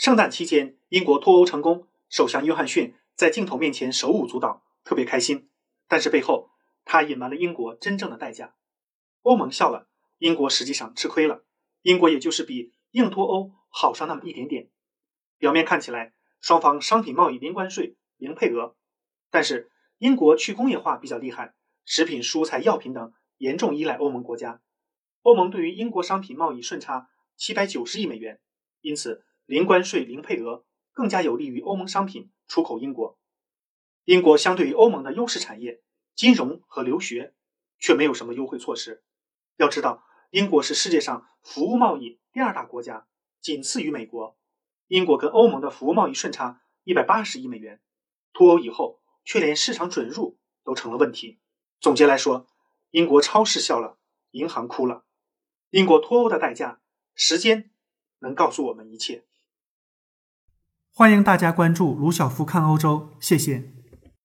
圣诞期间，英国脱欧成功，首相约翰逊在镜头面前手舞足蹈，特别开心。但是背后，他隐瞒了英国真正的代价。欧盟笑了，英国实际上吃亏了。英国也就是比硬脱欧好上那么一点点。表面看起来，双方商品贸易零关税、零配额，但是英国去工业化比较厉害，食品、蔬菜、药品等严重依赖欧盟国家。欧盟对于英国商品贸易顺差七百九十亿美元，因此。零关税、零配额更加有利于欧盟商品出口英国。英国相对于欧盟的优势产业，金融和留学，却没有什么优惠措施。要知道，英国是世界上服务贸易第二大国家，仅次于美国。英国跟欧盟的服务贸易顺差一百八十亿美元，脱欧以后却连市场准入都成了问题。总结来说，英国超市笑了，银行哭了。英国脱欧的代价，时间能告诉我们一切。欢迎大家关注卢晓夫看欧洲，谢谢。